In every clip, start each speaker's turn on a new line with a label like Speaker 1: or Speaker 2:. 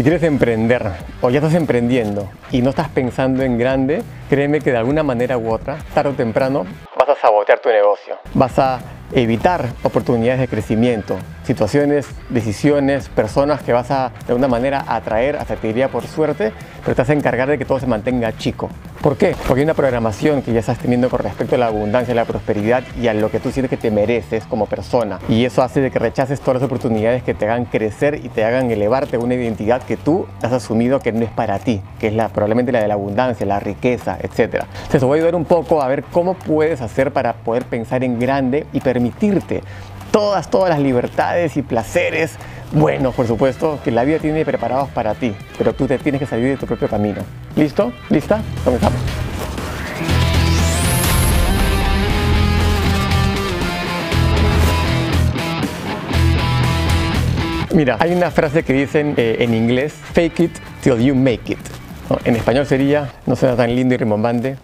Speaker 1: Si quieres emprender o ya estás emprendiendo y no estás pensando en grande, créeme que de alguna manera u otra, tarde o temprano, vas a sabotear tu negocio. Vas a evitar oportunidades de crecimiento, situaciones, decisiones, personas que vas a de alguna manera atraer, hasta te diría por suerte, pero te vas a encargar de que todo se mantenga chico. ¿Por qué? Porque hay una programación que ya estás teniendo con respecto a la abundancia, a la prosperidad y a lo que tú sientes que te mereces como persona. Y eso hace de que rechaces todas las oportunidades que te hagan crecer y te hagan elevarte a una identidad que tú has asumido que no es para ti, que es probablemente la de la abundancia, la riqueza, etc. Entonces voy a ayudar un poco a ver cómo puedes hacer para poder pensar en grande y permitirte todas, todas las libertades y placeres bueno, por supuesto, que la vida tiene preparados para ti, pero tú te tienes que salir de tu propio camino. ¿Listo? ¿Lista? Comenzamos. Mira, hay una frase que dicen eh, en inglés, fake it till you make it. En español sería, no suena tan lindo y rimbombante,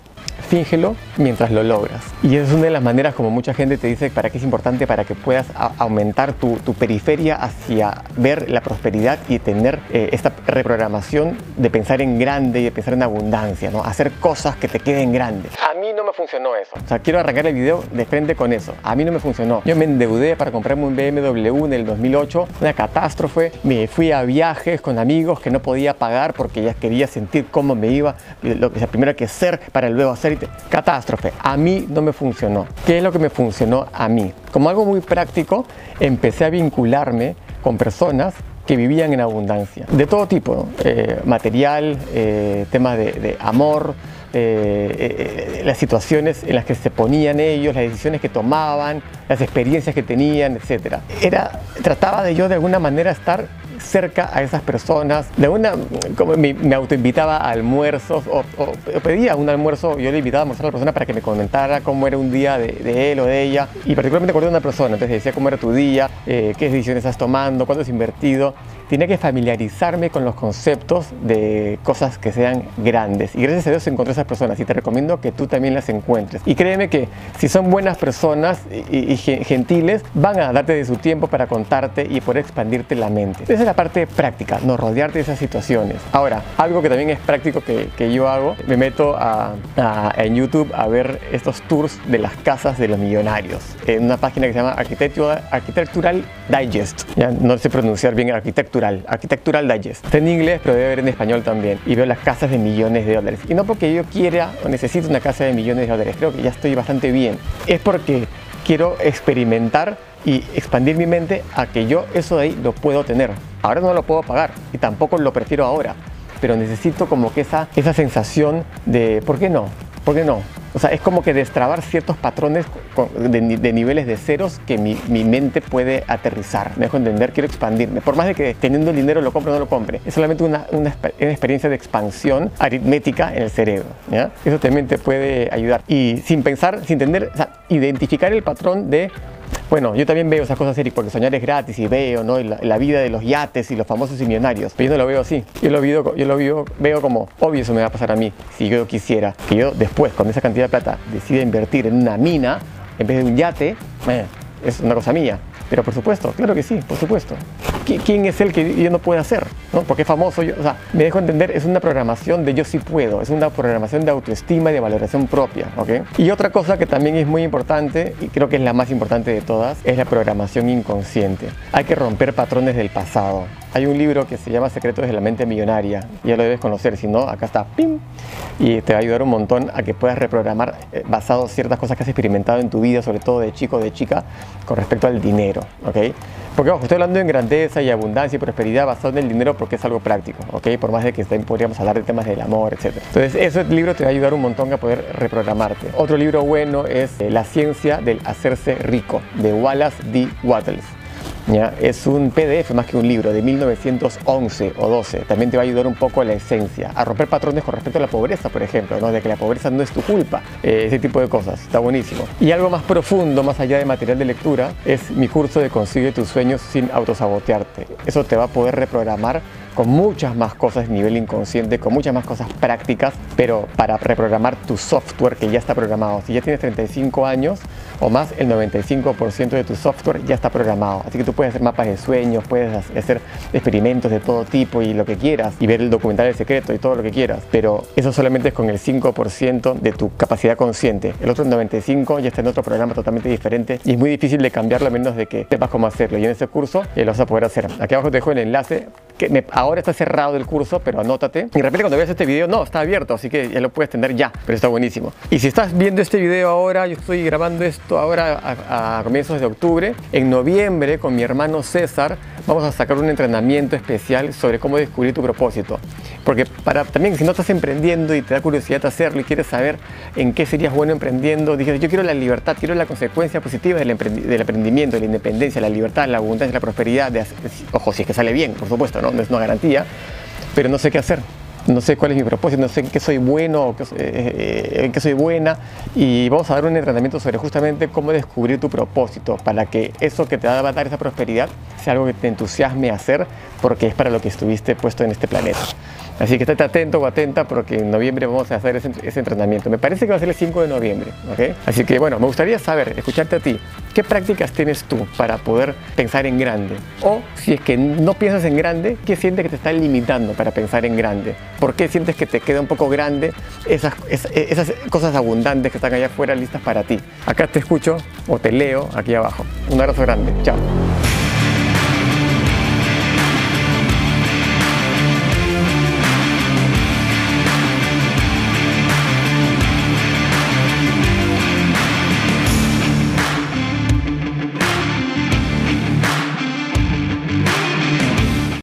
Speaker 1: fíngelo mientras lo logras. Y es una de las maneras como mucha gente te dice para qué es importante para que puedas aumentar tu, periferia hacia ver la prosperidad y tener eh, esta reprogramación de pensar en grande y de pensar en abundancia, ¿no? Hacer cosas que te queden grandes. Me funcionó eso. O sea, quiero arrancar el video de frente con eso. A mí no me funcionó. Yo me endeudé para comprarme un BMW en el 2008, una catástrofe. Me fui a viajes con amigos que no podía pagar porque ya quería sentir cómo me iba. Lo que primero hay que ser para luego hacer catástrofe, a mí no me funcionó. ¿Qué es lo que me funcionó a mí? Como algo muy práctico, empecé a vincularme con personas que vivían en abundancia, de todo tipo, eh, material, eh, temas de, amor, eh, las situaciones en las que se ponían ellos, las decisiones que tomaban, las experiencias que tenían, etc. Era, trataba de yo de alguna manera estar cerca a esas personas. De una, como me, autoinvitaba a almuerzos o, pedía un almuerzo, yo le invitaba a almorzar a la persona para que me comentara cómo era un día de, él o de ella. Y particularmente acordé de una persona, entonces decía cómo era tu día, eh, qué decisiones estás tomando, cuánto has invertido tenía que familiarizarme con los conceptos de cosas que sean grandes. Y gracias a Dios encontré esas personas y te recomiendo que tú también las encuentres. Y créeme que si son buenas personas y, gentiles, van a darte de su tiempo para contarte y poder expandirte la mente. Es la parte práctica, no rodearte de esas situaciones. Ahora, algo que también es práctico que, que yo hago, me meto a, en YouTube a ver estos tours de las casas de los millonarios en una página que se llama Architectural, Architectural Digest. Ya no sé pronunciar bien arquitectura Arquitectural, Digest. Está en inglés, pero debe haber en español también. Y veo las casas de millones de dólares. Y no porque yo quiera o necesite una casa de millones de dólares, creo que ya estoy bastante bien. Es porque quiero experimentar y expandir mi mente a que yo eso de ahí lo puedo tener. Ahora no lo puedo pagar y tampoco lo prefiero ahora, pero necesito como que esa, esa sensación de, ¿por qué no? ¿Por qué no? O sea, es como que destrabar ciertos patrones de, niveles de ceros que mi, mente puede aterrizar. Me dejo entender, quiero expandirme. Por más de que teniendo el dinero lo compre o no lo compre, es solamente una, una, experiencia de expansión aritmética en el cerebro. ¿ya? Eso también te puede ayudar. Y sin pensar, sin entender, identificar el patrón de bueno, yo también veo esas cosas, Eric, porque soñar es gratis y veo ¿no? la, vida de los yates y los famosos y millonarios. Pero yo no lo veo así. Yo lo, veo, yo lo veo, veo como, obvio eso me va a pasar a mí, si yo quisiera. Que yo después, con esa cantidad de plata, decida invertir en una mina en vez de un yate, es una cosa mía. Pero por supuesto, claro que sí, por supuesto. ¿Quién es el que yo no puedo hacer? Porque es famoso, o sea, me dejo entender, es una programación de yo sí puedo, es una programación de autoestima y de valoración propia, ¿ok? Y otra cosa que también es muy importante, y creo que es la más importante de todas, es la programación inconsciente. Hay que romper patrones del pasado. Hay un libro que se llama Secretos de la Mente Millonaria, ya lo debes conocer, si no, acá está, ¡pim! Y te va a ayudar un montón a que puedas reprogramar eh, basado en ciertas cosas que has experimentado en tu vida, sobre todo de chico o de chica, con respecto al dinero, ¿ok? Porque ojo, estoy hablando en grandeza y abundancia y prosperidad basado en el dinero porque es algo práctico, ¿ok? Por más de que también podríamos hablar de temas del amor, etc. Entonces, ese libro te va a ayudar un montón a poder reprogramarte. Otro libro bueno es eh, La ciencia del hacerse rico, de Wallace D. Wattles. Es un PDF más que un libro de 1911 o 12. También te va a ayudar un poco a la esencia, a romper patrones con respecto a la pobreza, por ejemplo, ¿no? de que la pobreza no es tu culpa, eh, ese tipo de cosas. Está buenísimo. Y algo más profundo, más allá de material de lectura, es mi curso de Consigue tus sueños sin autosabotearte. Eso te va a poder reprogramar con muchas más cosas a nivel inconsciente, con muchas más cosas prácticas, pero para reprogramar tu software que ya está programado. Si ya tienes 35 años, o más, el 95% de tu software ya está programado. Así que tú puedes hacer mapas de sueños, puedes hacer experimentos de todo tipo y lo que quieras, y ver el documental del secreto y todo lo que quieras. Pero eso solamente es con el 5% de tu capacidad consciente. El otro 95% ya está en otro programa totalmente diferente y es muy difícil de cambiarlo a menos de que sepas cómo hacerlo. Y en ese curso eh, lo vas a poder hacer. Aquí abajo te dejo el enlace que ahora está cerrado el curso, pero anótate. Y de repente cuando veas este video, no, está abierto, así que ya lo puedes tener ya, pero está buenísimo. Y si estás viendo este video ahora, yo estoy grabando esto ahora a, a comienzos de octubre, en noviembre con mi hermano César vamos a sacar un entrenamiento especial sobre cómo descubrir tu propósito. Porque para también si no estás emprendiendo y te da curiosidad hacerlo y quieres saber en qué serías bueno emprendiendo, dices, yo quiero la libertad, quiero la consecuencia positiva del, emprendimiento, de la independencia, la libertad, la abundancia, la prosperidad, de, ojo, si es que sale bien, por supuesto, ¿no? No es una garantía, pero no sé qué hacer no sé cuál es mi propósito, no sé en qué soy bueno, eh, eh, en qué soy buena. Y vamos a dar un entrenamiento sobre justamente cómo descubrir tu propósito para que eso que te va a dar esa prosperidad sea algo que te entusiasme a hacer porque es para lo que estuviste puesto en este planeta. Así que estate atento o atenta porque en noviembre vamos a hacer ese, entrenamiento. Me parece que va a ser el 5 de noviembre. ¿ok? Así que bueno, me gustaría saber, escucharte a ti, ¿qué prácticas tienes tú para poder pensar en grande? O si es que no piensas en grande, ¿qué sientes que te está limitando para pensar en grande? ¿Por qué sientes que te queda un poco grande esas, esas cosas abundantes que están allá afuera listas para ti? Acá te escucho o te leo aquí abajo. Un abrazo grande. Chao.